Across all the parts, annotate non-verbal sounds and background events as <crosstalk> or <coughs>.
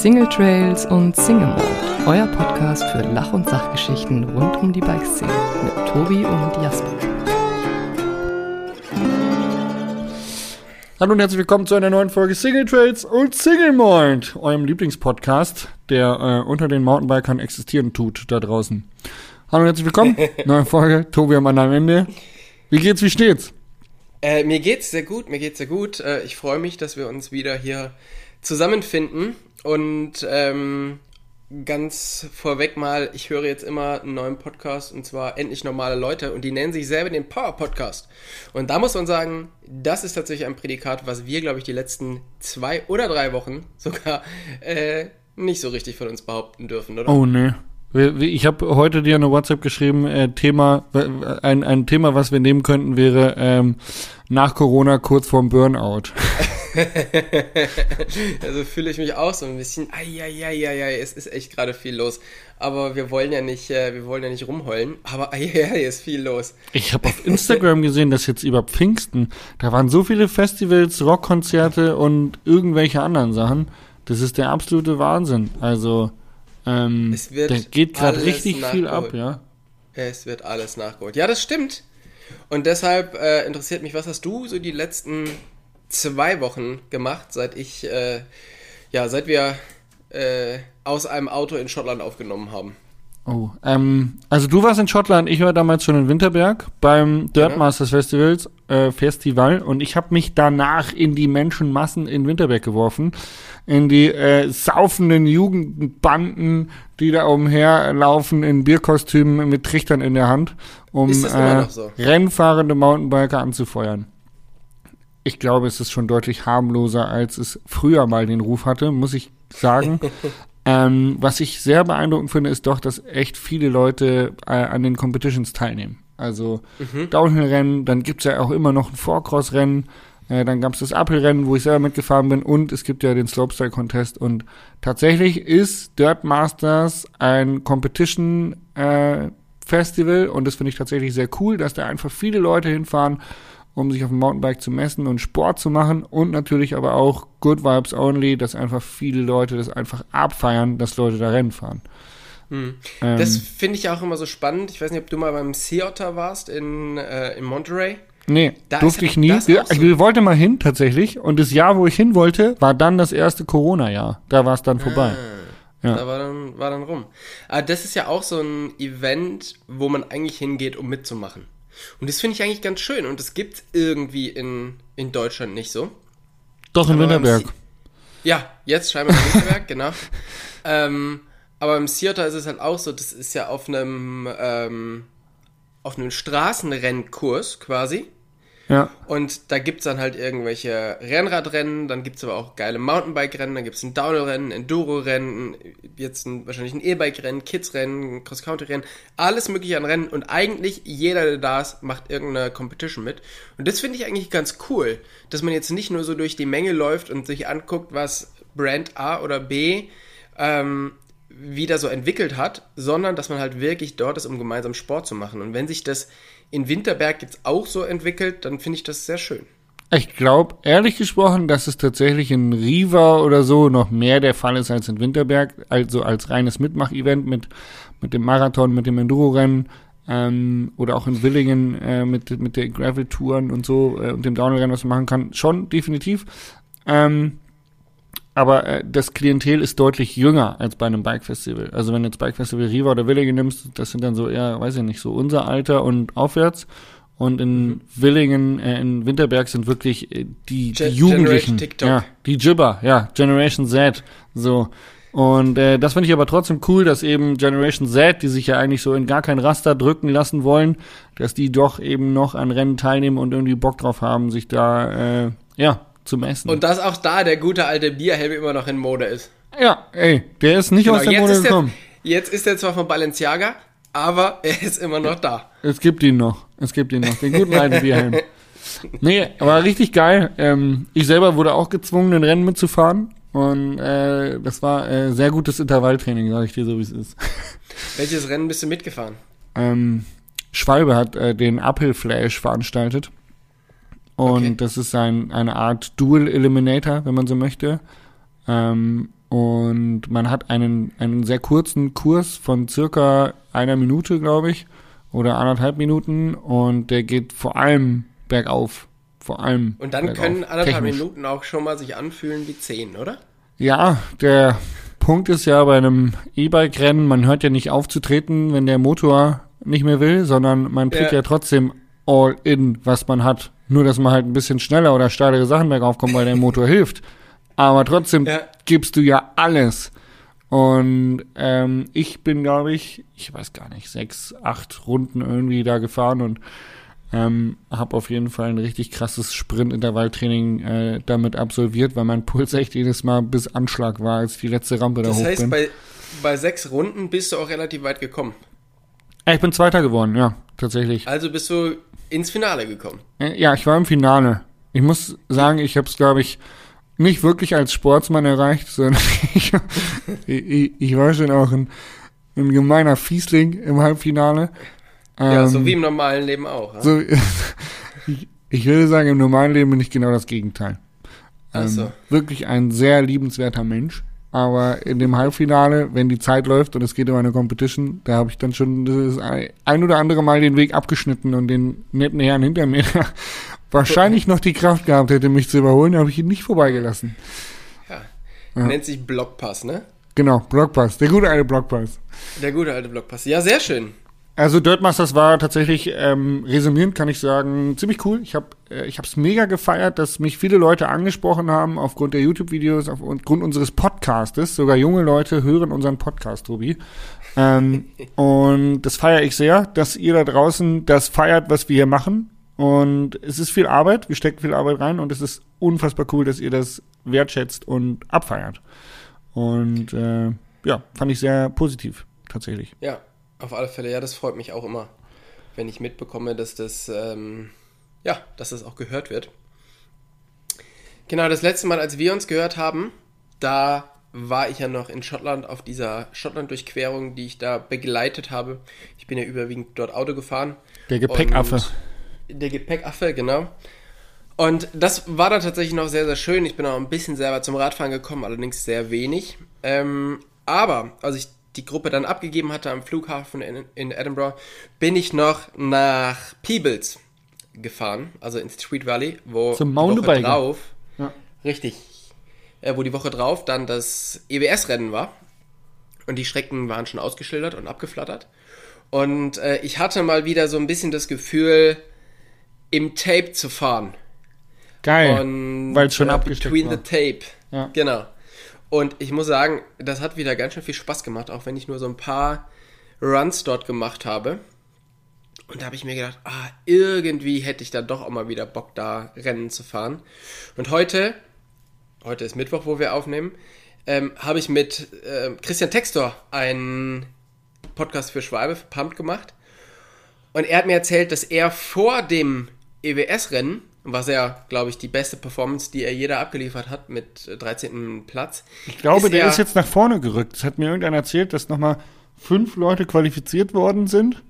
Single Trails und Single Mode, euer Podcast für Lach- und Sachgeschichten rund um die Bikeszene mit Tobi und Jasper. Hallo und herzlich willkommen zu einer neuen Folge Single Trails und Single Mind, eurem Lieblingspodcast, der äh, unter den Mountainbikern existieren tut da draußen. Hallo und herzlich willkommen, <laughs> neue Folge, Tobi am anderen Ende. Wie geht's, wie steht's? Äh, mir geht's sehr gut, mir geht's sehr gut. Äh, ich freue mich, dass wir uns wieder hier zusammenfinden und ähm, ganz vorweg mal, ich höre jetzt immer einen neuen Podcast und zwar endlich normale Leute und die nennen sich selber den Power Podcast. Und da muss man sagen, das ist tatsächlich ein Prädikat, was wir, glaube ich, die letzten zwei oder drei Wochen sogar äh, nicht so richtig von uns behaupten dürfen, oder? Oh ne. Ich habe heute dir eine WhatsApp geschrieben, äh, Thema, ein, ein Thema, was wir nehmen könnten, wäre ähm, nach Corona kurz vorm Burnout. <laughs> <laughs> also fühle ich mich auch so ein bisschen. Eieieiei, es ist echt gerade viel los. Aber wir wollen ja nicht, äh, wir wollen ja nicht rumheulen. Aber eieiei, ist viel los. Ich habe auf Instagram gesehen, dass jetzt über Pfingsten, da waren so viele Festivals, Rockkonzerte und irgendwelche anderen Sachen. Das ist der absolute Wahnsinn. Also, ähm, da geht gerade richtig nachgeholt. viel ab, ja. Es wird alles nachgeholt. Ja, das stimmt. Und deshalb äh, interessiert mich, was hast du so die letzten zwei Wochen gemacht, seit ich, äh, ja, seit wir äh, aus einem Auto in Schottland aufgenommen haben. Oh, ähm, also du warst in Schottland, ich war damals schon in Winterberg beim Dirt. Masters Festivals, äh, Festival und ich habe mich danach in die Menschenmassen in Winterberg geworfen, in die äh, saufenden Jugendbanden, die da umherlaufen in Bierkostümen mit Trichtern in der Hand, um äh, so? rennfahrende Mountainbiker anzufeuern. Ich glaube, es ist schon deutlich harmloser, als es früher mal den Ruf hatte, muss ich sagen. <laughs> ähm, was ich sehr beeindruckend finde, ist doch, dass echt viele Leute äh, an den Competitions teilnehmen. Also Downhill-Rennen, dann gibt's ja auch immer noch ein Four-Cross-Rennen, äh, dann gab's das Uphill-Rennen, wo ich selber mitgefahren bin und es gibt ja den Slopestyle-Contest und tatsächlich ist Dirt Masters ein Competition äh, Festival und das finde ich tatsächlich sehr cool, dass da einfach viele Leute hinfahren, um sich auf dem Mountainbike zu messen und Sport zu machen und natürlich aber auch Good Vibes Only, dass einfach viele Leute das einfach abfeiern, dass Leute da Rennen fahren. Ähm, Das finde ich auch immer so spannend. Ich weiß nicht, ob du mal beim Sea Otter warst in, äh, in Monterey. Nee, Da durfte ich nie. so- ich wollte mal hin tatsächlich und das Jahr, wo ich hin wollte, war dann das erste Corona-Jahr. Da war es dann vorbei. Ja. Da war dann, war dann rum. Aber das ist ja auch so ein Event, wo man eigentlich hingeht, um mitzumachen. Und das finde ich eigentlich ganz schön. Und das gibt irgendwie in, in Deutschland nicht so. Doch in Winterberg. Ja, jetzt scheinbar in Winterberg, <laughs> genau. Ähm, aber im Theater ist es halt auch so, das ist ja auf einem, ähm, auf einem Straßenrennkurs quasi. Ja. Und da gibt's dann halt irgendwelche Rennradrennen, dann gibt's aber auch geile Mountainbike-Rennen, dann gibt's ein Downhill-Rennen, Enduro-Rennen, jetzt ein, wahrscheinlich ein E-Bike-Rennen, Kids-Rennen, Cross-Country-Rennen, alles mögliche an Rennen und eigentlich jeder, der da ist, macht irgendeine Competition mit. Und das finde ich eigentlich ganz cool, dass man jetzt nicht nur so durch die Menge läuft und sich anguckt, was Brand A oder B ähm, wieder so entwickelt hat, sondern dass man halt wirklich dort ist, um gemeinsam Sport zu machen. Und wenn sich das in Winterberg jetzt auch so entwickelt, dann finde ich das sehr schön. Ich glaube, ehrlich gesprochen, dass es tatsächlich in Riva oder so noch mehr der Fall ist als in Winterberg, also als reines Mitmach-Event mit, mit dem Marathon, mit dem Enduro-Rennen ähm, oder auch in Willingen äh, mit, mit den Gravel-Touren und so äh, und dem Downhill-Rennen, was man machen kann. Schon, definitiv. Ähm, aber äh, das Klientel ist deutlich jünger als bei einem Bike-Festival. Also wenn du jetzt Bike-Festival Riva oder Willingen nimmst, das sind dann so eher, weiß ich nicht, so unser Alter und aufwärts. Und in Willingen, äh, in Winterberg sind wirklich äh, die, die Ge- Jugendlichen. Generation TikTok. Ja, die Jibber, ja, Generation Z. So. Und äh, das finde ich aber trotzdem cool, dass eben Generation Z, die sich ja eigentlich so in gar kein Raster drücken lassen wollen, dass die doch eben noch an Rennen teilnehmen und irgendwie Bock drauf haben, sich da äh, ja zu messen. Und dass auch da der gute alte Bierhelm immer noch in Mode ist. Ja, ey, der ist nicht aus der Mode ist der, gekommen. jetzt ist er zwar von Balenciaga, aber <laughs> er ist immer noch da. Es gibt ihn noch. Es gibt ihn noch. Den guten alten <laughs> Bierhelm. Nee, war richtig geil. Ähm, ich selber wurde auch gezwungen, den Rennen mitzufahren. Und äh, das war äh, sehr gutes Intervalltraining, sage ich dir so, wie es ist. <laughs> Welches Rennen bist du mitgefahren? Ähm, Schwalbe hat äh, den Uphill Flash veranstaltet. Und Okay. das ist ein, eine Art Dual Eliminator, wenn man so möchte. Ähm, und man hat einen, einen sehr kurzen Kurs von circa einer Minute, glaube ich, oder anderthalb Minuten und der geht vor allem bergauf. Vor allem. Und dann bergauf, können anderthalb technisch. Minuten auch schon mal sich anfühlen wie zehn, oder? Ja, der Punkt ist ja bei einem E-Bike-Rennen, man hört ja nicht aufzutreten, wenn der Motor nicht mehr will, sondern man tut Ja. ja trotzdem all in, was man hat. Nur, dass man halt ein bisschen schneller oder steilere Sachen bergauf kommt, weil der Motor hilft. Aber trotzdem Ja. gibst du ja alles. Und ähm, ich bin, glaube ich, ich weiß gar nicht, sechs, acht Runden irgendwie da gefahren und ähm, habe auf jeden Fall ein richtig krasses Sprint-Intervalltraining äh, damit absolviert, weil mein Puls echt jedes Mal bis Anschlag war, als die letzte Rampe da Das hoch heißt, bin. bei, bei sechs Runden bist du auch relativ weit gekommen. Ich bin Zweiter geworden, ja, tatsächlich. Also bist du ins Finale gekommen. Ja, ich war im Finale. Ich muss sagen, ich habe es, glaube ich, nicht wirklich als Sportsmann erreicht, sondern <laughs> ich, ich, ich war schon auch ein, ein gemeiner Fiesling im Halbfinale. ja, Ähm, so wie im normalen Leben auch. ja? so, <laughs> ich, ich würde sagen, im normalen Leben bin ich genau das Gegenteil. Ach so. Ähm, wirklich ein sehr liebenswerter Mensch. Aber in dem Halbfinale, wenn die Zeit läuft und es geht um eine Competition, da habe ich dann schon das ein oder andere Mal den Weg abgeschnitten und den netten Herrn hinter mir, <laughs> wahrscheinlich noch die Kraft gehabt hätte, mich zu überholen, habe ich ihn nicht vorbeigelassen. Ja. Ja. Nennt sich Blockpass, ne? Genau, Blockpass, der gute alte Blockpass. Der gute alte Blockpass. Ja, sehr schön. Also Dirtmasters war tatsächlich, ähm, resümierend kann ich sagen, ziemlich cool. Ich habe äh, ich hab's mega gefeiert, dass mich viele Leute angesprochen haben aufgrund der YouTube-Videos, aufgrund unseres Podcastes. Sogar junge Leute hören unseren Podcast, Tobi. Ähm, <laughs> und das feiere ich sehr, dass ihr da draußen das feiert, was wir hier machen. Und es ist viel Arbeit, wir stecken viel Arbeit rein und es ist unfassbar cool, dass ihr das wertschätzt und abfeiert. Und äh, ja, fand ich sehr positiv, tatsächlich. Ja, auf alle Fälle. Ja, das freut mich auch immer, wenn ich mitbekomme, dass das, ähm, ja, dass das auch gehört wird. Genau, das letzte Mal, als wir uns gehört haben, da war ich ja noch in Schottland auf dieser Schottland-Durchquerung, die ich da begleitet habe. Ich bin ja überwiegend dort Auto gefahren. Der Gepäckaffe. Der Gepäckaffe, genau. Und das war dann tatsächlich noch sehr, sehr schön. Ich bin auch ein bisschen selber zum Radfahren gekommen, allerdings sehr wenig. Ähm, aber als ich die Gruppe dann abgegeben hatte am Flughafen in, in Edinburgh, bin ich noch nach Peebles gefahren, also ins Street Valley, wo Zum die Woche drauf, Ja. richtig, äh, wo die Woche drauf dann das EWS-Rennen war. Und die Strecken waren schon ausgeschildert und abgeflattert. Und äh, ich hatte mal wieder so ein bisschen das Gefühl, im Tape zu fahren. Geil. Weil es schon äh, abgesteckt Between war. the Tape. Ja. Genau. Und ich muss sagen, das hat wieder ganz schön viel Spaß gemacht, auch wenn ich nur so ein paar Runs dort gemacht habe. Und da habe ich mir gedacht, ah, irgendwie hätte ich da doch auch mal wieder Bock, da Rennen zu fahren. Und heute, heute ist Mittwoch, wo wir aufnehmen, ähm, habe ich mit ähm, Christian Textor einen Podcast für Schwalbe, für Pump gemacht. Und er hat mir erzählt, dass er vor dem EWS-Rennen, was ja, glaube ich, die beste Performance, die er jeder abgeliefert hat, mit äh, 13. Platz. Ich glaube, ist der er- ist jetzt nach vorne gerückt. Das hat mir irgendeiner erzählt, dass nochmal fünf Leute qualifiziert worden sind.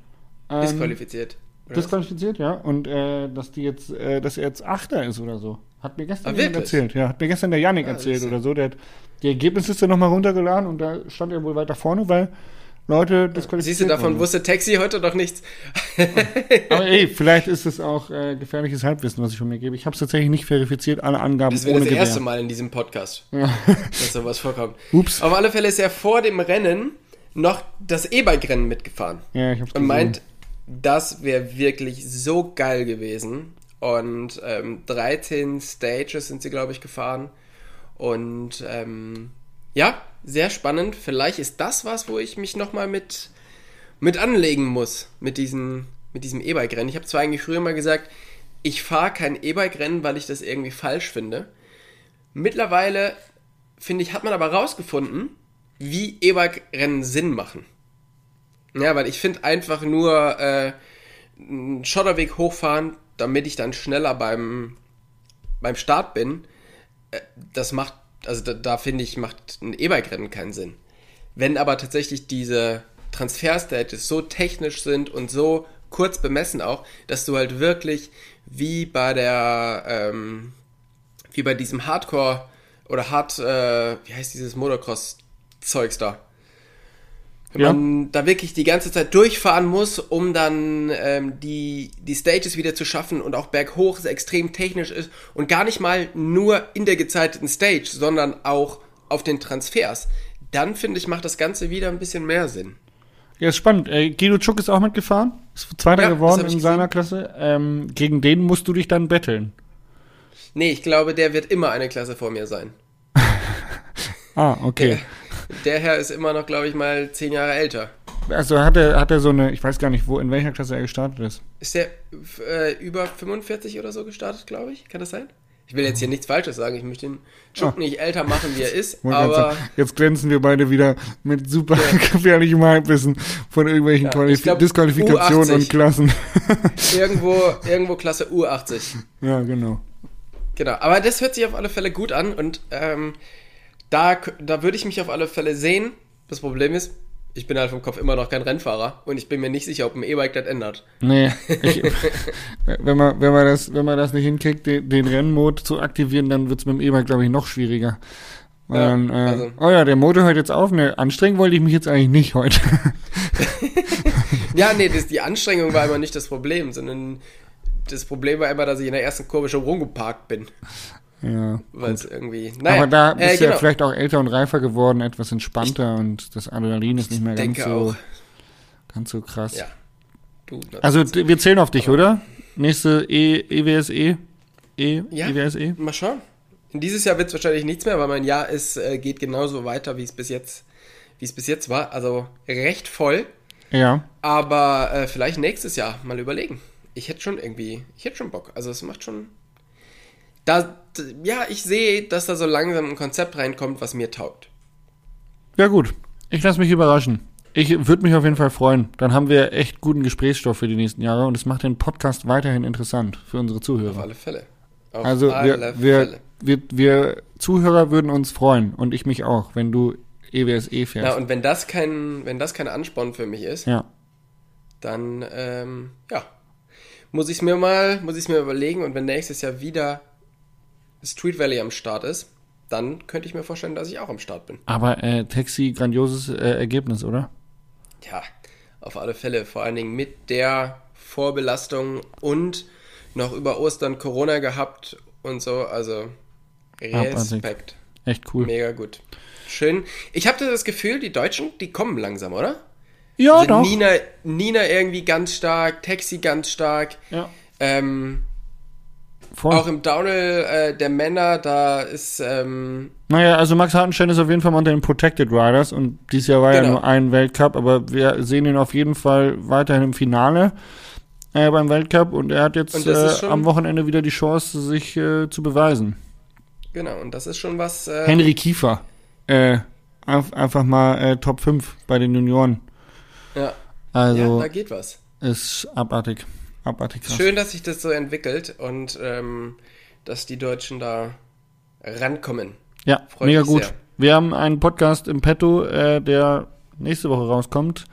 Ähm, disqualifiziert. Disqualifiziert, ja. Und äh, dass die jetzt, äh, dass er jetzt Achter ist oder so. Hat mir gestern Ah, jemand erzählt. Ja, hat mir gestern der Yannick Ah, erzählt oder so. Der hat die Ergebnisliste nochmal runtergeladen und da stand er wohl weiter vorne, weil Leute disqualifiziert Siehst du, davon wurden. wusste Taxi heute noch nichts. <laughs> Aber ey, vielleicht ist es auch äh, gefährliches Halbwissen, was ich von mir gebe. Ich habe es tatsächlich nicht verifiziert, alle Angaben Das wäre das Gewehr. erste Mal in diesem Podcast, Ja. dass sowas vorkommt. Ups. Auf alle Fälle ist er vor dem Rennen noch das E-Bike-Rennen mitgefahren. Ja, ich hab's Und gesehen. meint, das wäre wirklich so geil gewesen. Und ähm, 13 Stages sind sie, glaube ich, gefahren. Und ähm, ja, sehr spannend. Vielleicht ist das was, wo ich mich nochmal mit, mit anlegen muss, mit, diesen, mit diesem E-Bike-Rennen. Ich habe zwar eigentlich früher mal gesagt, ich fahre kein E-Bike-Rennen, weil ich das irgendwie falsch finde. Mittlerweile, finde ich, hat man aber rausgefunden, wie E-Bike-Rennen Sinn machen. Ja, weil ich finde einfach nur äh, einen Schotterweg hochfahren, damit ich dann schneller beim, beim Start bin, äh, das macht, also da, da finde ich, macht ein E-Bike-Rennen keinen Sinn. Wenn aber tatsächlich diese Transfer-Stages so technisch sind und so kurz bemessen auch, dass du halt wirklich wie bei der, ähm, wie bei diesem Hardcore oder hart, äh, wie heißt dieses Motocross-Zeugs da? Wenn Ja. man da wirklich die ganze Zeit durchfahren muss, um dann ähm, die, die Stages wieder zu schaffen und auch berghoch es extrem technisch ist und gar nicht mal nur in der gezeiteten Stage, sondern auch auf den Transfers, dann finde ich, macht das Ganze wieder ein bisschen mehr Sinn. Ja, ist spannend. Äh, Guido Schuck ist auch mitgefahren. Ist Zweiter Ja, geworden in seiner Klasse. Ähm, gegen den musst du dich dann betteln. Nee, ich glaube, der wird immer eine Klasse vor mir sein. <laughs> Ah, okay. Der Herr ist immer noch, glaube ich, mal zehn Jahre älter. Also hat er, hat er so eine, ich weiß gar nicht, wo, in welcher Klasse er gestartet ist. Ist der äh, über 45 oder so gestartet, glaube ich? Kann das sein? Ich will jetzt hier nichts Falsches sagen. Ich möchte den Schuck nicht älter machen, wie er ist. Aber Jetzt glänzen wir beide wieder mit super <laughs> gefährlichem Halbwissen von irgendwelchen Ja, Qualif glaub, Disqualifikationen U80. und Klassen. <laughs> <laughs> irgendwo, irgendwo Klasse U80. ja, genau. Genau. Aber das hört sich auf alle Fälle gut an. Und ähm, da, da würde ich mich auf alle Fälle sehen. Das Problem ist, ich bin halt vom Kopf immer noch kein Rennfahrer. Und ich bin mir nicht sicher, ob ein E-Bike das ändert. Nee, ich, <laughs> wenn, man, wenn, man das, wenn man das nicht hinkriegt, den, den Rennmod zu aktivieren, dann wird's mit dem E-Bike, glaube ich, noch schwieriger. Ja, dann, äh, also- oh ja, der Motor hört jetzt auf. Ne, anstrengen wollte ich mich jetzt eigentlich nicht heute. <laughs> Ja, nee, das, die Anstrengung war immer nicht das Problem, sondern das Problem war immer, dass ich in der ersten Kurve schon rumgeparkt bin. Ja. Weil es irgendwie. Naja, Aber da bist äh, du ja genau. vielleicht auch älter und reifer geworden, etwas entspannter und das Adrenalin ist nicht mehr ganz so, auch. ganz so krass. Ja. Du. Also wir zählen auf dich, oder? Nächste e, EWSE? E, Ja. EWSE? Mal schauen. Dieses Jahr wird es wahrscheinlich nichts mehr, weil mein Jahr ist, äh, geht genauso weiter, wie es bis jetzt, wie es bis jetzt war. Also recht voll. Ja. Aber äh, vielleicht nächstes Jahr mal überlegen. Ich hätte schon irgendwie, ich hätte schon Bock. Also es macht schon. Da, ja, ich sehe, dass da so langsam ein Konzept reinkommt, was mir taugt. Ja gut, ich lasse mich überraschen. Ich würde mich auf jeden Fall freuen. Dann haben wir echt guten Gesprächsstoff für die nächsten Jahre und es macht den Podcast weiterhin interessant für unsere Auf Zuhörer. alle Fälle. Auf Also alle wir, wir, Fälle. wir, wir Zuhörer würden uns freuen und ich mich auch, wenn du E EWSE fährst. Na, und wenn das kein, wenn das kein Ansporn für mich ist, ja. dann ähm, ja, muss ich es mir mal, muss ich mir überlegen und wenn nächstes Jahr wieder Street Valley am Start ist, dann könnte ich mir vorstellen, dass ich auch am Start bin. Aber äh, Taxi, grandioses äh, Ergebnis, oder? Ja, auf alle Fälle, vor allen Dingen mit der Vorbelastung und noch über Ostern Corona gehabt und so, also. Respekt, Echt cool. mega gut. Schön. Ich habe das Gefühl, die Deutschen, die kommen langsam, oder? Ja, Also doch. Nina, Nina irgendwie ganz stark, Taxi ganz stark. Ja. Ähm, Voll. auch im Downhill äh, der Männer, da ist ähm, Naja, also Max Hartenstein ist auf jeden Fall mal unter den Protected Riders und dieses Jahr war ja Genau. nur ein Weltcup, aber wir sehen ihn auf jeden Fall weiterhin im Finale äh, beim Weltcup und er hat jetzt äh, am Wochenende wieder die Chance, sich äh, zu beweisen. genau und das ist schon was. Äh, Henry Kiefer, äh, einf- einfach mal Top 5 bei den Junioren. ja, ja, Also da geht was. ist abartig. Abartig krass. Schön, dass sich das so entwickelt und ähm, dass die Deutschen da rankommen. Ja, Freut mega gut. sehr. Wir haben einen Podcast im Petto, äh, der nächste Woche rauskommt.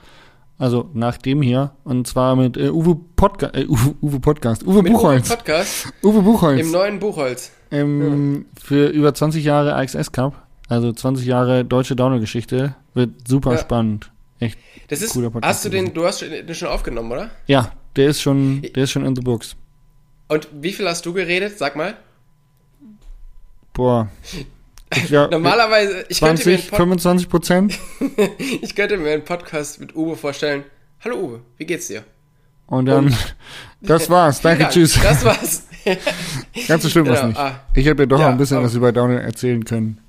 Also nach dem hier. Und zwar mit äh, Uwe, Podca äh, Uwe, Uwe Podcast. Uwe Mit Buchholz. Uwe Podcast Uwe Buchholz. im neuen Buchholz. Ähm, Für über 20 Jahre AXS Cup. Also 20 Jahre deutsche Downhill-Geschichte. Wird super Ja. spannend. Echt. Das ist, Cooler Podcast hast du den, du hast den schon aufgenommen, oder? Ja, der ist schon, der ist schon in the books. Und wie viel hast du geredet? Sag mal. Boah. Ich glaub, <laughs> Normalerweise, ich könnte, mir 20, einen Pod 25 Prozent. <laughs> ich könnte mir einen Podcast mit Uwe vorstellen. Hallo Uwe, wie geht's dir? Und dann, <laughs> das war's. Danke, Dank. tschüss. Das war's. Ganz so schlimm Genau, nicht. ah. ich hätte doch Ja, noch ein bisschen aber- was über Downhill erzählen können.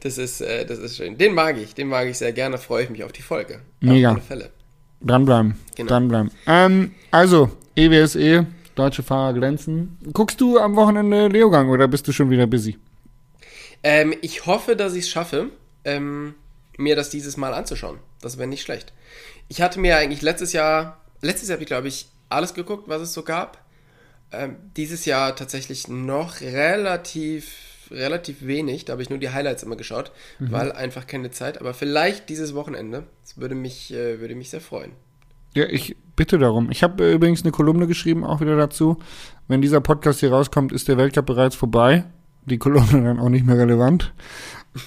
Das ist, äh, das ist schön. Den mag ich, den mag ich sehr gerne, freue ich mich auf die Folge. Mega. Auf alle Fälle. Dranbleiben. Genau. Dranbleiben. Ähm, also, EWSE, deutsche Fahrer glänzen. Guckst du am Wochenende Leogang oder bist du schon wieder busy? Ähm, ich hoffe, dass ich es schaffe, ähm, mir das dieses Mal anzuschauen. Das wäre nicht schlecht. Ich hatte mir eigentlich letztes Jahr, letztes Jahr habe ich glaube ich alles geguckt, was es so gab. Ähm, dieses Jahr tatsächlich noch relativ, relativ wenig. Da habe ich nur die Highlights immer geschaut, weil einfach keine Zeit. Aber vielleicht dieses Wochenende. Das würde mich, äh, würde mich sehr freuen. Ja, ich bitte darum. Ich habe äh, übrigens eine Kolumne geschrieben, auch wieder dazu. Wenn dieser Podcast hier rauskommt, ist der Weltcup bereits vorbei. die Kolonne <laughs> dann auch nicht mehr relevant. <laughs>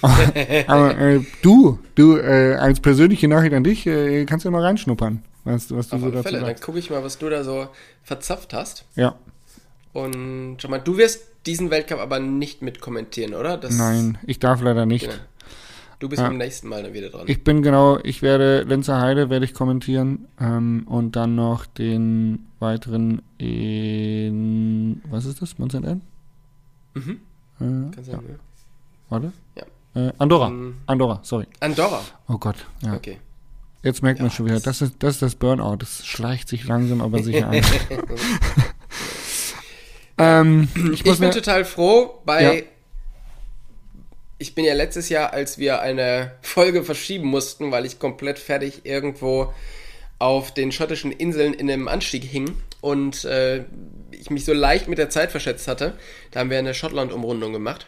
Aber äh, du, du, äh, als persönliche Nachricht an dich, äh, kannst ja mal reinschnuppern, was, was du Auf so dazu Fälle, dann sagst. gucke ich mal, was du da so verzapft hast. Ja, Und schau mal, du wirst diesen Weltcup aber nicht mit kommentieren, oder? Das, nein, ich darf leider nicht. Genau. Du bist Ja. beim nächsten Mal dann wieder dran. Ich bin genau, ich werde Lenzer Heide werde ich kommentieren ähm, und dann noch den weiteren in was ist das? Mont Saint Mhm. Äh, Kannst du ja, ne? warte. Ja. Äh, Andorra. Ähm, Andorra, sorry. Andorra. Oh Gott, ja. Okay. Jetzt merkt man Ja, schon wieder, das- ist, das ist das Burnout. Das schleicht sich langsam aber sicher ein. <laughs> <laughs> ähm, ich Ich, bin total froh, bei. Ja. Ich bin ja letztes Jahr, als wir eine <laughs> Folge verschieben mussten, weil ich komplett fertig irgendwo auf den schottischen Inseln in einem Anstieg hing und äh, ich mich so leicht mit der Zeit verschätzt hatte, da haben wir eine Schottland-Umrundung gemacht.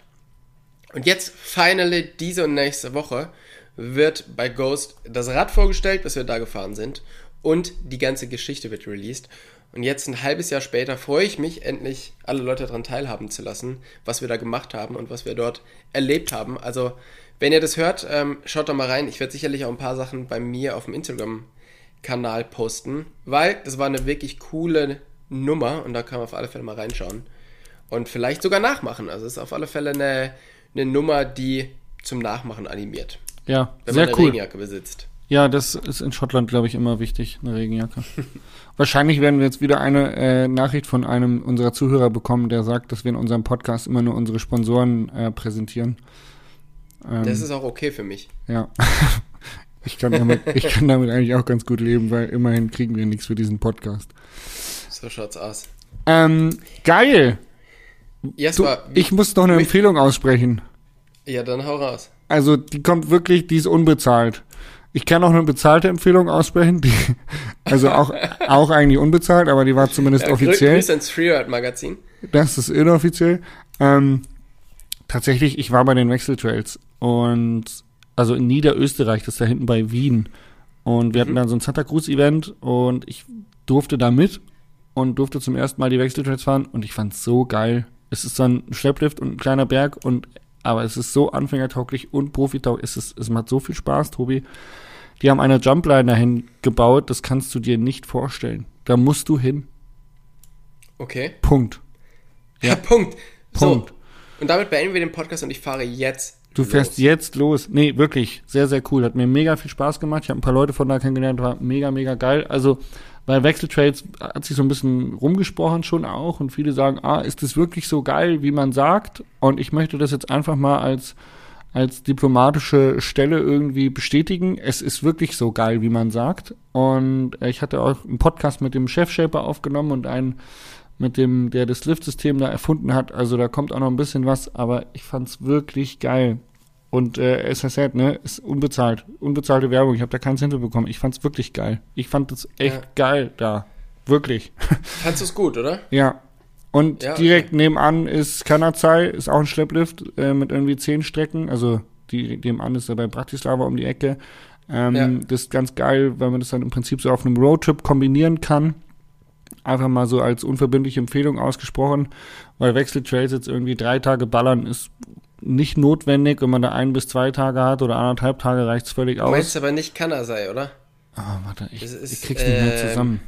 Und jetzt, finally, diese und nächste Woche, wird bei Ghost das Rad vorgestellt, was wir da gefahren sind. Und die ganze Geschichte wird released. Und jetzt, ein halbes Jahr später, freue ich mich, endlich alle Leute daran teilhaben zu lassen, was wir da gemacht haben und was wir dort erlebt haben. Also, wenn ihr das hört, ähm, schaut doch mal rein. Ich werde sicherlich auch ein paar Sachen bei mir auf dem Instagram-Kanal posten, weil das war eine wirklich coole Nummer und da kann man auf alle Fälle mal reinschauen und vielleicht sogar nachmachen. Also es ist auf alle Fälle eine, eine Nummer, die zum Nachmachen animiert, ja, wenn sehr man eine cool. Regenjacke besitzt. Ja, das ist in Schottland, glaube ich, immer wichtig, eine Regenjacke. <laughs> Wahrscheinlich werden wir jetzt wieder eine äh, Nachricht von einem unserer Zuhörer bekommen, der sagt, dass wir in unserem Podcast immer nur unsere Sponsoren äh, präsentieren. Ähm, Das ist auch okay für mich. ja. <laughs> ich, kann damit, ich kann <laughs> damit eigentlich auch ganz gut leben, weil immerhin kriegen wir nichts für diesen Podcast. So schaut's aus. Ähm, geil! Ja, es Du, ich muss noch eine Empfehlung aussprechen. ja, dann hau raus. Also, die kommt wirklich, die ist unbezahlt. Ich kann auch eine bezahlte Empfehlung aussprechen, die, also auch, auch eigentlich unbezahlt, aber die war zumindest Ja, offiziell. Ins Freeride-Magazin. Das ist inoffiziell. Ähm, tatsächlich, ich war bei den Wechseltrails und also in Niederösterreich, das ist da hinten bei Wien. Und wir hatten Mhm. dann so ein Santa Cruz-Event und ich durfte da mit und durfte zum ersten Mal die Wechseltrails fahren und ich fand's so geil. Es ist so ein Schlepplift und ein kleiner Berg und aber es ist so anfängertauglich und profitauglich. Es, ist, es macht so viel Spaß, Tobi. Die haben eine Jumpline dahin gebaut, das kannst du dir nicht vorstellen. Da musst du hin. Okay. Punkt. Ja, Ja. Punkt. Punkt. So. Und damit beenden wir den Podcast und ich fahre jetzt. Du los. fährst jetzt los. Nee, wirklich, sehr, sehr cool. Hat mir mega viel Spaß gemacht. Ich habe ein paar Leute von da kennengelernt, war mega, mega geil. Also bei Wechseltrades hat sich so ein bisschen rumgesprochen schon auch und viele sagen, ah, ist das wirklich so geil, wie man sagt? Und ich möchte das jetzt einfach mal als, als diplomatische Stelle irgendwie bestätigen. Es ist wirklich so geil, wie man sagt. Und ich hatte auch einen Podcast mit dem Chefshaper aufgenommen und einen mit dem, der das Lift-System da erfunden hat. Also da kommt auch noch ein bisschen was, aber ich fand's wirklich geil. Und äh, es ist sad, ne? Ist unbezahlt. Unbezahlte Werbung. Ich habe da keinen Cent bekommen. Ich fand's wirklich geil. Ich fand es echt Ja. geil da. Wirklich. <laughs> Fandst du es gut, oder? ja. Und Ja, direkt nebenan ist Kanazai, ist auch ein Schlepplift äh, mit irgendwie zehn Strecken. Also die, nebenan ist er bei Bratislava um die Ecke. Ähm, Ja. Das ist ganz geil, weil man das dann im Prinzip so auf einem Roadtrip kombinieren kann. Einfach mal so als unverbindliche Empfehlung ausgesprochen, weil Wechseltrails jetzt irgendwie drei Tage ballern ist nicht notwendig, wenn man da ein bis zwei Tage hat oder anderthalb Tage reicht's völlig Du aus. meinst aber nicht Kanasai, oder? Ah, warte, ich, Es ist, ich krieg's nicht mehr ähm, zusammen.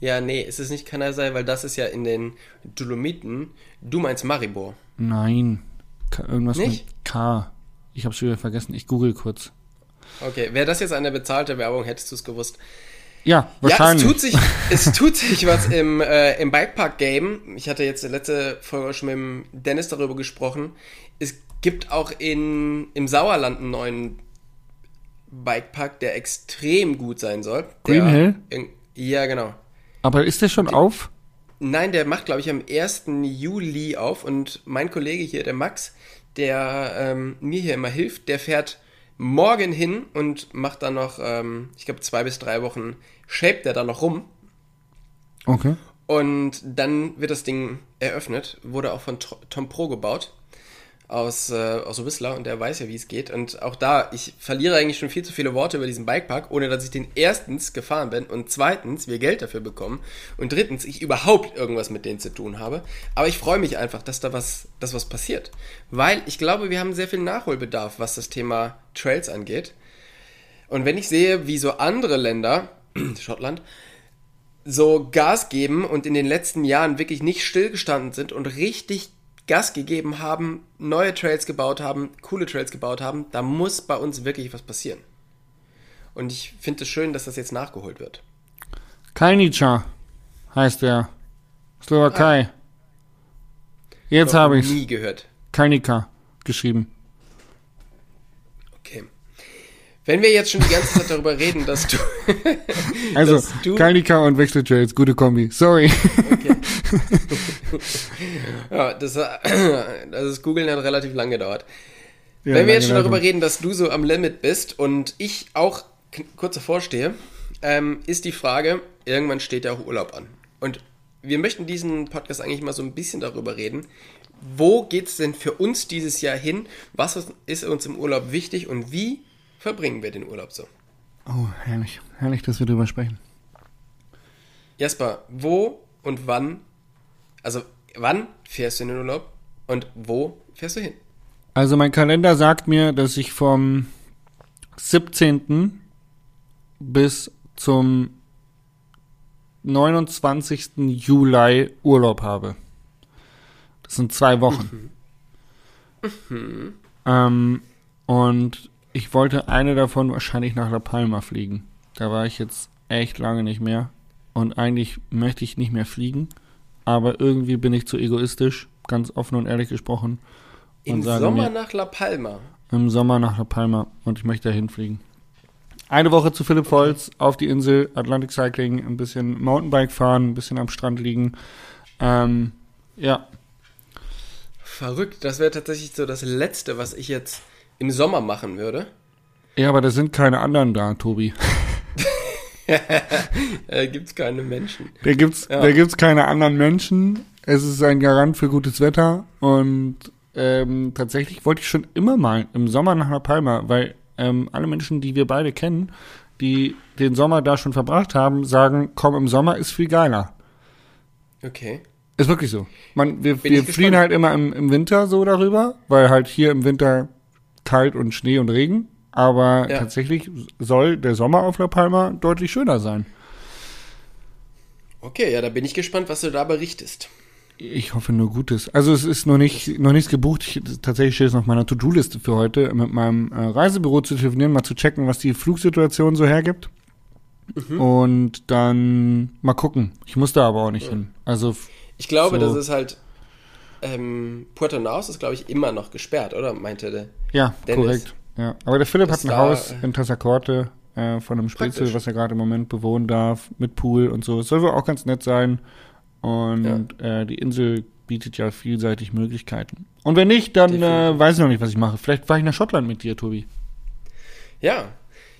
Ja, nee, es ist nicht Kanasai, weil das ist ja in den Dolomiten. Du meinst Maribor. Nein. K irgendwas Nicht? mit K. Ich hab's wieder vergessen. Ich google kurz. Okay, wäre das jetzt eine bezahlte Werbung, hättest du es gewusst. Ja, wahrscheinlich. Ja, es tut sich, es tut sich was im, äh, im Bikepark-Game. Ich hatte jetzt letzte Folge schon mit dem Dennis darüber gesprochen. Es gibt auch in, im Sauerland einen neuen Bikepark, der extrem gut sein soll. Green der, Hill? Ja, genau. Aber ist der schon auf? Nein, der macht, glaube ich, am 1. Juli auf und mein Kollege hier, der Max, der ähm, mir hier immer hilft, der fährt morgen hin und macht dann noch, ähm, ich glaube, zwei bis drei Wochen, shaped er da noch rum Okay. und dann wird das Ding eröffnet, wurde auch von Tom Pro gebaut. Aus, äh, aus Whistler und der weiß ja, wie es geht. Und auch da, ich verliere eigentlich schon viel zu viele Worte über diesen Bikepark, ohne dass ich den erstens gefahren bin und zweitens wir Geld dafür bekommen und drittens ich überhaupt irgendwas mit denen zu tun habe. Aber ich freue mich einfach, dass da was, dass was passiert. Weil ich glaube, wir haben sehr viel Nachholbedarf, was das Thema Trails angeht. Und wenn ich sehe, wie so andere Länder, <clears throat> Schottland, so Gas geben und in den letzten Jahren wirklich nicht stillgestanden sind und richtig Gas gegeben haben, neue Trails gebaut haben, coole Trails gebaut haben, da muss bei uns wirklich was passieren. Und ich finde es schön, dass das jetzt nachgeholt wird. Kalnica heißt der. Slowakei. Jetzt Noch habe ich Nie gehört. Kalnica geschrieben. Okay. Wenn wir jetzt schon die ganze Zeit darüber reden, dass du. <laughs> Also, dass du Kalnica und Wechseltrails, gute Kombi. Sorry. Okay. <laughs> ja, das, äh, das Googeln hat relativ lang gedauert. Ja, Wenn wir jetzt schon darüber reden, dass du so am Limit bist und ich auch kurz davor stehe, ähm, ist die Frage, irgendwann steht ja auch Urlaub an. Und wir möchten diesen Podcast eigentlich mal so ein bisschen darüber reden. Wo geht's denn für uns dieses Jahr hin? Was ist uns im Urlaub wichtig und wie verbringen wir den Urlaub so? Oh, herrlich. Herrlich, dass wir drüber sprechen. Jasper, wo und wann, also wann fährst du in den Urlaub und wo fährst du hin? Also mein Kalender sagt mir, dass ich vom 17. bis zum 29. Juli Urlaub habe. Das sind zwei Wochen. Ähm, und ich wollte eine davon wahrscheinlich nach La Palma fliegen. Da war ich jetzt echt lange nicht mehr. Und eigentlich möchte ich nicht mehr fliegen. Aber irgendwie bin ich zu egoistisch, ganz offen und ehrlich gesprochen. Im Und Sommer mir- nach La Palma. im Sommer nach La Palma und ich möchte dahin fliegen. Eine Woche zu Philipp Volz auf die Insel, Atlantic Cycling, ein bisschen Mountainbike fahren, ein bisschen am Strand liegen. Ähm, ja, Verrückt, das wäre tatsächlich so das Letzte, was ich jetzt im Sommer machen würde. ja, aber da sind keine anderen da, Tobi. <laughs> <laughs> Äh, gibt's keine Menschen. Da gibt's, Ja. da gibt's keine anderen Menschen. Es ist ein Garant für gutes Wetter und ähm, tatsächlich wollte ich schon immer mal im Sommer nach La Palma, weil ähm, alle Menschen, die wir beide kennen, die den Sommer da schon verbracht haben, sagen, komm, im Sommer ist viel geiler. Okay. Ist wirklich so. Man, wir Bin wir fliehen halt immer im, im Winter so darüber, weil halt hier im Winter kalt und Schnee und Regen. Aber Ja. tatsächlich soll der Sommer auf La Palma deutlich schöner sein. Okay, ja, da bin ich gespannt, was du da berichtest. Ich hoffe nur Gutes. Also es ist noch nicht noch nichts gebucht. Ich, tatsächlich steht es noch auf meiner To-Do-Liste für heute, mit meinem äh, Reisebüro zu telefonieren, mal zu checken, was die Flugsituation so hergibt. Mhm. Und dann mal gucken. Ich muss da aber auch nicht hin. Also Ich glaube, So. das ist halt. Ähm, Puerto Naus ist, glaube ich, immer noch gesperrt, oder? Meinte der. Ja, Dennis. korrekt. Ja. Aber der Philipp Das hat ein Haus äh, in Tassacorte äh, von einem Spitzel, was er gerade im Moment bewohnen darf, mit Pool und so. Das soll wohl auch ganz nett sein. Und äh, die Insel bietet ja vielseitig Möglichkeiten. Und wenn nicht, dann äh, weiß ich noch nicht, was ich mache. Vielleicht fahre ich nach Schottland mit dir, Tobi. Ja.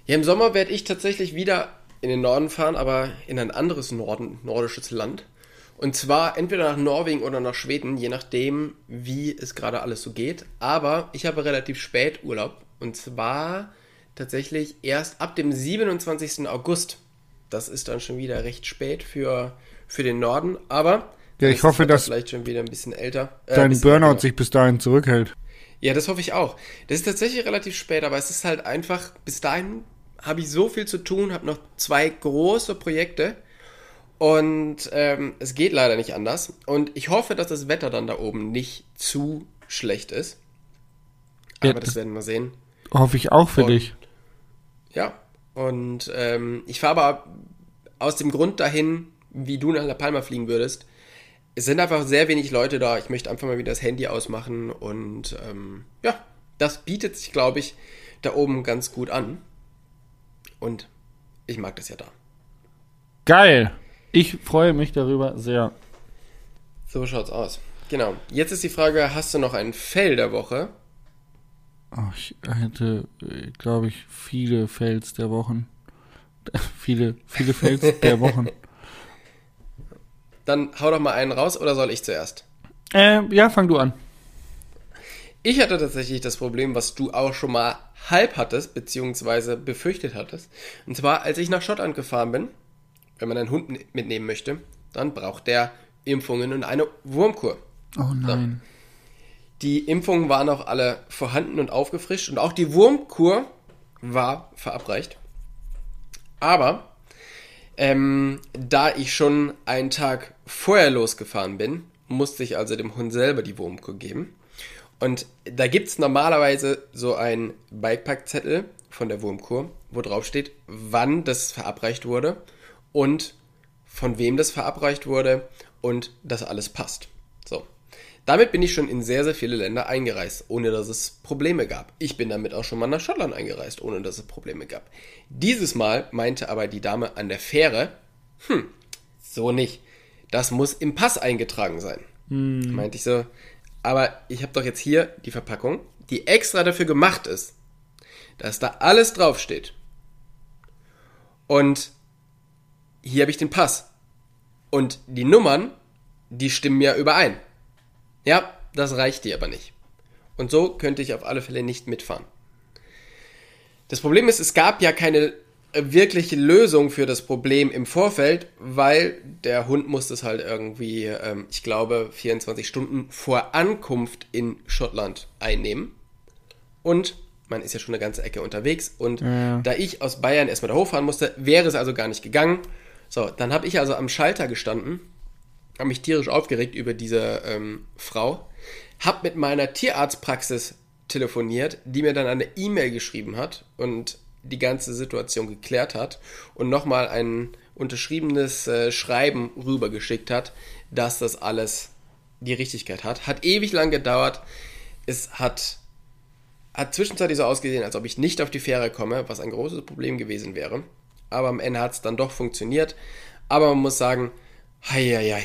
Ja, im Sommer werde ich tatsächlich wieder in den Norden fahren, aber in ein anderes Norden, nordisches Land. Und zwar entweder nach Norwegen oder nach Schweden, je nachdem, wie es gerade alles so geht. Aber ich habe relativ spät Urlaub. Und zwar tatsächlich erst ab dem 27. August. Das ist dann schon wieder recht spät für, für den Norden. Aber Ja, ich hoffe, Wetter dass vielleicht schon wieder ein bisschen älter. äh, Dein bisschen Burnout älter. sich bis dahin zurückhält. Ja, das hoffe ich auch. Das ist tatsächlich relativ spät, aber es ist halt einfach, bis dahin habe ich so viel zu tun, habe noch zwei große Projekte und ähm, es geht leider nicht anders. Und ich hoffe, dass das Wetter dann da oben nicht zu schlecht ist. Ja, Aber das, das- werden wir sehen. Hoffe ich auch für Und- dich. Ja, und ähm, ich fahre aber aus dem Grund dahin, wie du nach La Palma fliegen würdest. Es sind einfach sehr wenig Leute da. Ich möchte einfach mal wieder das Handy ausmachen und ähm, ja, das bietet sich, glaube ich, da oben ganz gut an. Und ich mag das ja da. Geil. Ich freue mich darüber sehr. So schaut's aus. Genau. Jetzt ist die Frage, hast du noch ein Fell der Woche? Oh, ich hätte, glaube ich, viele Fails der Wochen. <laughs> viele, viele Fails <laughs> der Wochen. Dann hau doch mal einen raus oder soll ich zuerst? Äh, ja, fang du an. Ich hatte tatsächlich das Problem, was du auch schon mal halb hattest, beziehungsweise befürchtet hattest. Und zwar, als ich nach Schottland gefahren bin, wenn man einen Hund mitnehmen möchte, dann braucht der Impfungen und eine Wurmkur. Oh nein. Die Impfungen waren auch alle vorhanden und aufgefrischt und auch die Wurmkur war verabreicht. Aber ähm, da ich schon einen Tag vorher losgefahren bin, musste ich also dem Hund selber die Wurmkur geben. Und da gibt es normalerweise so einen Bikepackzettel von der Wurmkur, wo drauf steht, wann das verabreicht wurde und von wem das verabreicht wurde und dass alles passt. So. Damit bin ich schon in sehr, sehr viele Länder eingereist, ohne dass es Probleme gab. Ich bin damit auch schon mal nach Schottland eingereist, ohne dass es Probleme gab. Dieses Mal meinte aber die Dame an der Fähre, hm, so nicht. Das muss im Pass eingetragen sein. Hm. Meinte ich so, aber ich habe doch jetzt hier die Verpackung, die extra dafür gemacht ist, dass da alles draufsteht. Und hier habe ich den Pass. Und die Nummern, die stimmen ja überein. Ja, das reicht dir aber nicht. Und so könnte ich auf alle Fälle nicht mitfahren. Das Problem ist, es gab ja keine wirkliche Lösung für das Problem im Vorfeld, weil der Hund musste es halt irgendwie, ähm, ich glaube, 24 Stunden vor Ankunft in Schottland einnehmen. Und man ist ja schon eine ganze Ecke unterwegs. Und ja. da ich aus Bayern erstmal da hochfahren musste, wäre es also gar nicht gegangen. So, dann habe ich also am Schalter gestanden habe mich tierisch aufgeregt über diese ähm, Frau, habe mit meiner Tierarztpraxis telefoniert, die mir dann eine E-Mail geschrieben hat und die ganze Situation geklärt hat und nochmal ein unterschriebenes äh, Schreiben rübergeschickt hat, dass das alles die Richtigkeit hat. Hat ewig lang gedauert. Es hat, hat zwischenzeitlich so ausgesehen, als ob ich nicht auf die Fähre komme, was ein großes Problem gewesen wäre. Aber am Ende hat es dann doch funktioniert. Aber man muss sagen, hei, hei, hei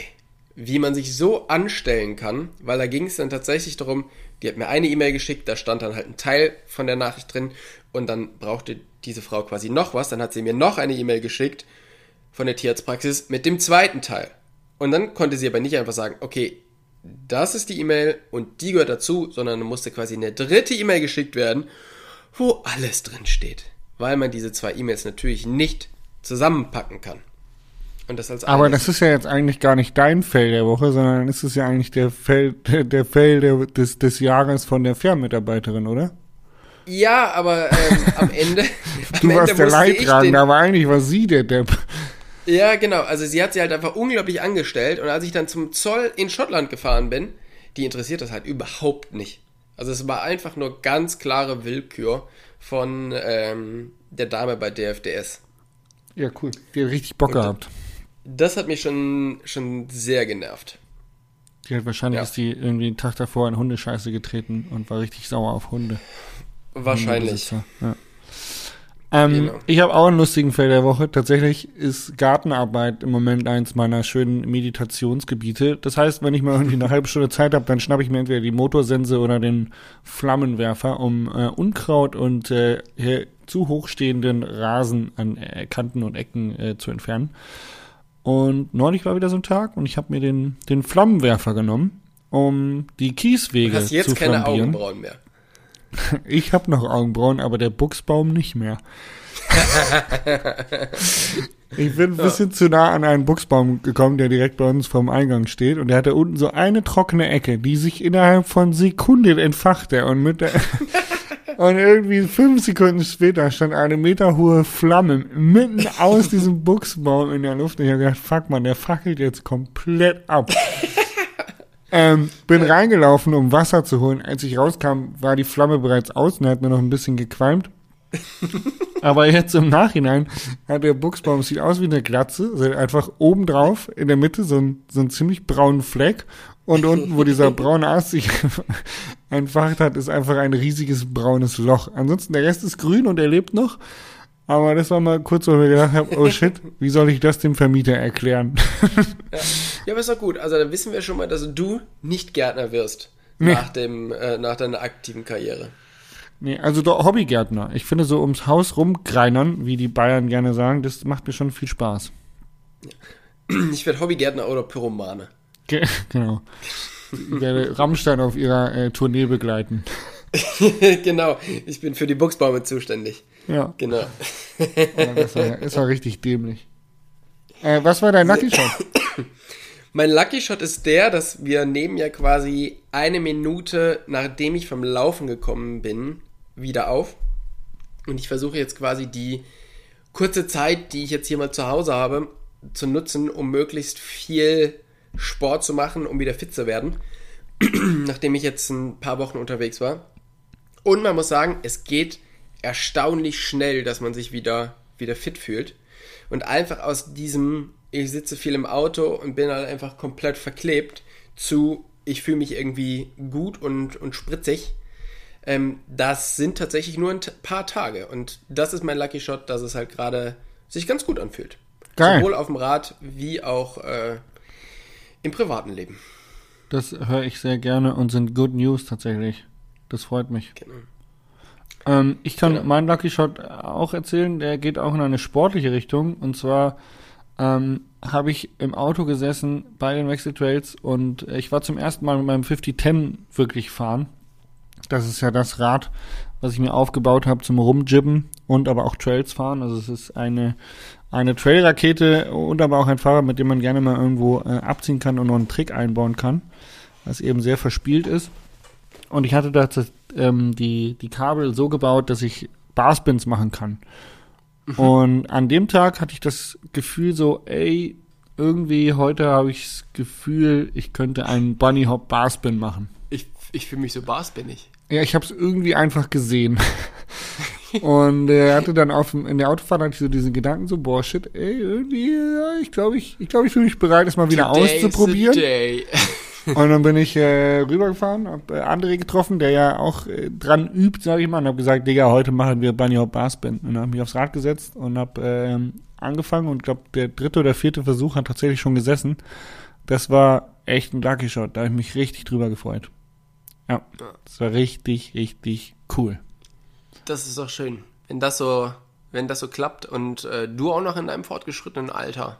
wie man sich so anstellen kann, weil da ging es dann tatsächlich darum, die hat mir eine E-Mail geschickt, da stand dann halt ein Teil von der Nachricht drin und dann brauchte diese Frau quasi noch was, dann hat sie mir noch eine E-Mail geschickt von der Tierarztpraxis mit dem zweiten Teil. Und dann konnte sie aber nicht einfach sagen, okay, das ist die E-Mail und die gehört dazu, sondern musste quasi eine dritte E-Mail geschickt werden, wo alles drin steht, weil man diese zwei E-Mails natürlich nicht zusammenpacken kann. Und das als Aber das ist ja jetzt eigentlich gar nicht dein Fell der Woche, sondern ist es ja eigentlich der Fell, <laughs> der, der, des, des Jahres von der Fernmitarbeiterin, oder? Ja, aber ähm, am Ende. <laughs> du am warst Ende der Leidtragende, aber eigentlich war sie der Depp. Ja, genau. Also sie hat sie halt einfach unglaublich angestellt und als ich dann zum Zoll in Schottland gefahren bin, die interessiert das halt überhaupt nicht. Also es war einfach nur ganz klare Willkür von ähm, der Dame bei DFDS. Ja, cool. Die hat richtig Bock und, gehabt. Das hat mich schon, schon sehr genervt. Die hat wahrscheinlich ja. ist die irgendwie einen Tag davor in Hundescheiße getreten und war richtig sauer auf Hunde. Wahrscheinlich. Ja. Ähm, genau. Ich habe auch einen lustigen Fall der Woche. Tatsächlich ist Gartenarbeit im Moment eins meiner schönen Meditationsgebiete. Das heißt, wenn ich mal irgendwie eine halbe Stunde Zeit habe, dann schnappe ich mir entweder die Motorsense oder den Flammenwerfer, um äh, Unkraut und äh, zu hochstehenden Rasen an äh, Kanten und Ecken äh, zu entfernen. Und neulich war wieder so ein Tag und ich habe mir den, den Flammenwerfer genommen, um die Kieswege zu Du hast jetzt keine Augenbrauen mehr. <laughs> Ich habe noch Augenbrauen, aber der Buchsbaum nicht mehr. <laughs> ich bin ein bisschen zu nah an einen Buchsbaum gekommen, der direkt bei uns vorm Eingang steht. Und der hatte unten so eine trockene Ecke, die sich innerhalb von Sekunden entfachte. Und mit der <laughs> Und irgendwie fünf Sekunden später stand eine meterhohe Flamme mitten aus diesem Buchsbaum in der Luft. Und ich habe gedacht, fuck man, der fackelt jetzt komplett ab. Ähm, bin reingelaufen, um Wasser zu holen. Als ich rauskam, war die Flamme bereits aus und hat nur noch ein bisschen gequalmt. <laughs> Aber jetzt im Nachhinein hat der Buchsbaum, sieht aus wie eine Glatze, sieht einfach obendrauf in der Mitte so ein, so ein ziemlich braunen Fleck und unten, wo dieser braune Ast sich <laughs> entfacht hat, ist einfach ein riesiges braunes Loch. Ansonsten der Rest ist grün und er lebt noch. Aber das war mal kurz, wo ich mir gedacht habe, oh shit, wie soll ich das dem Vermieter erklären? ja. ja, aber ist doch gut. Also dann wissen wir schon mal, dass du nicht Gärtner wirst nee. nach, dem, äh, nach deiner aktiven Karriere. Nee, also doch Hobbygärtner. Ich finde so ums Haus rumgreinern, wie die Bayern gerne sagen, das macht mir schon viel Spaß. <clears throat> Ich werde Hobbygärtner oder Pyromane. genau. Ich werde Rammstein auf ihrer äh, Tournee begleiten. <laughs> genau, ich bin für die Buchsbäume zuständig. Ja, Genau. aber das war, das war richtig dämlich. Äh, was war dein Lucky Shot? <coughs> Mein Lucky Shot ist der, dass wir nehmen ja quasi eine Minute, nachdem ich vom Laufen gekommen bin, wieder auf. Und ich versuche jetzt quasi die kurze Zeit, die ich jetzt hier mal zu Hause habe, zu nutzen, um möglichst viel Sport zu machen, um wieder fit zu werden. <coughs> nachdem ich jetzt ein paar Wochen unterwegs war. Und man muss sagen, es geht erstaunlich schnell, dass man sich wieder, wieder fit fühlt. Und einfach aus diesem, ich sitze viel im Auto und bin halt einfach komplett verklebt, zu, ich fühle mich irgendwie gut und, und spritzig. Ähm, das sind tatsächlich nur ein paar Tage. Und das ist mein Lucky Shot, dass es halt gerade sich ganz gut anfühlt. Geil. Sowohl auf dem Rad wie auch äh, im privaten Leben. Das höre ich sehr gerne und sind Good News tatsächlich. Das freut mich. Genau. Ähm, ich kann Genau. meinen Lucky Shot auch erzählen, der geht auch in eine sportliche Richtung. Und zwar ähm, habe ich im Auto gesessen bei den Wechseltrails und ich war zum ersten Mal mit meinem 5010 wirklich fahren. Das ist ja das Rad, was ich mir aufgebaut habe zum Rumjibben und aber auch Trails fahren. Also es ist eine, eine Trailrakete und aber auch ein Fahrrad, mit dem man gerne mal irgendwo äh, abziehen kann und noch einen Trick einbauen kann, was eben sehr verspielt ist. Und ich hatte da ähm, die, die Kabel so gebaut, dass ich Barspins machen kann. Und an dem Tag hatte ich das Gefühl so, ey, irgendwie heute habe ich das Gefühl, ich könnte einen Bunny Hop Barspin machen. Ich, ich fühle mich so barspinnig. Ja, ich habe es irgendwie einfach gesehen. <laughs> Und er hatte dann auf dem, in der Autofahrt hatte ich so diesen Gedanken so, boah, shit, ey, irgendwie, ja, ich glaube, ich, ich glaube, ich fühle mich bereit, es mal wieder Today's auszuprobieren. <laughs> <laughs> Und dann bin ich äh, rübergefahren, hab äh, André getroffen, der ja auch äh, dran übt, sage ich mal, und hab gesagt, Digga, heute machen wir Bunny Hop Barspin. Und dann hab mich aufs Rad gesetzt und hab ähm, angefangen und glaube, der dritte oder vierte Versuch hat tatsächlich schon gesessen. Das war echt ein Lucky Shot, da habe ich mich richtig drüber gefreut. Ja, das war richtig, richtig cool. Das ist doch schön. Wenn das so, wenn das so klappt und äh, du auch noch in deinem fortgeschrittenen Alter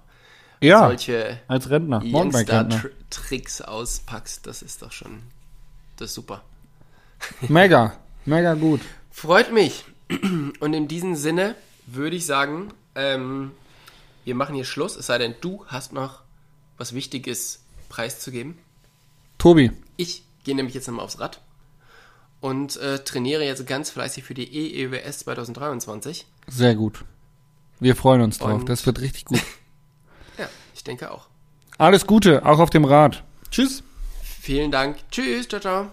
Ja, solche als Rentner. Youngster-Tricks auspackst, das ist doch schon, das ist super. <laughs> Mega, mega gut. Freut mich. <clears throat> Und in diesem Sinne würde ich sagen, ähm, wir machen hier Schluss, es sei denn, du hast noch was Wichtiges preiszugeben. Tobi, Ich gehe nämlich jetzt nochmal aufs Rad und äh, trainiere jetzt ganz fleißig für die EEWS 2023. sehr gut. Wir freuen uns drauf, Und- das wird richtig gut. <laughs> Denke auch. Alles Gute, auch auf dem Rad. Tschüss. Vielen Dank. Tschüss, ciao, ciao.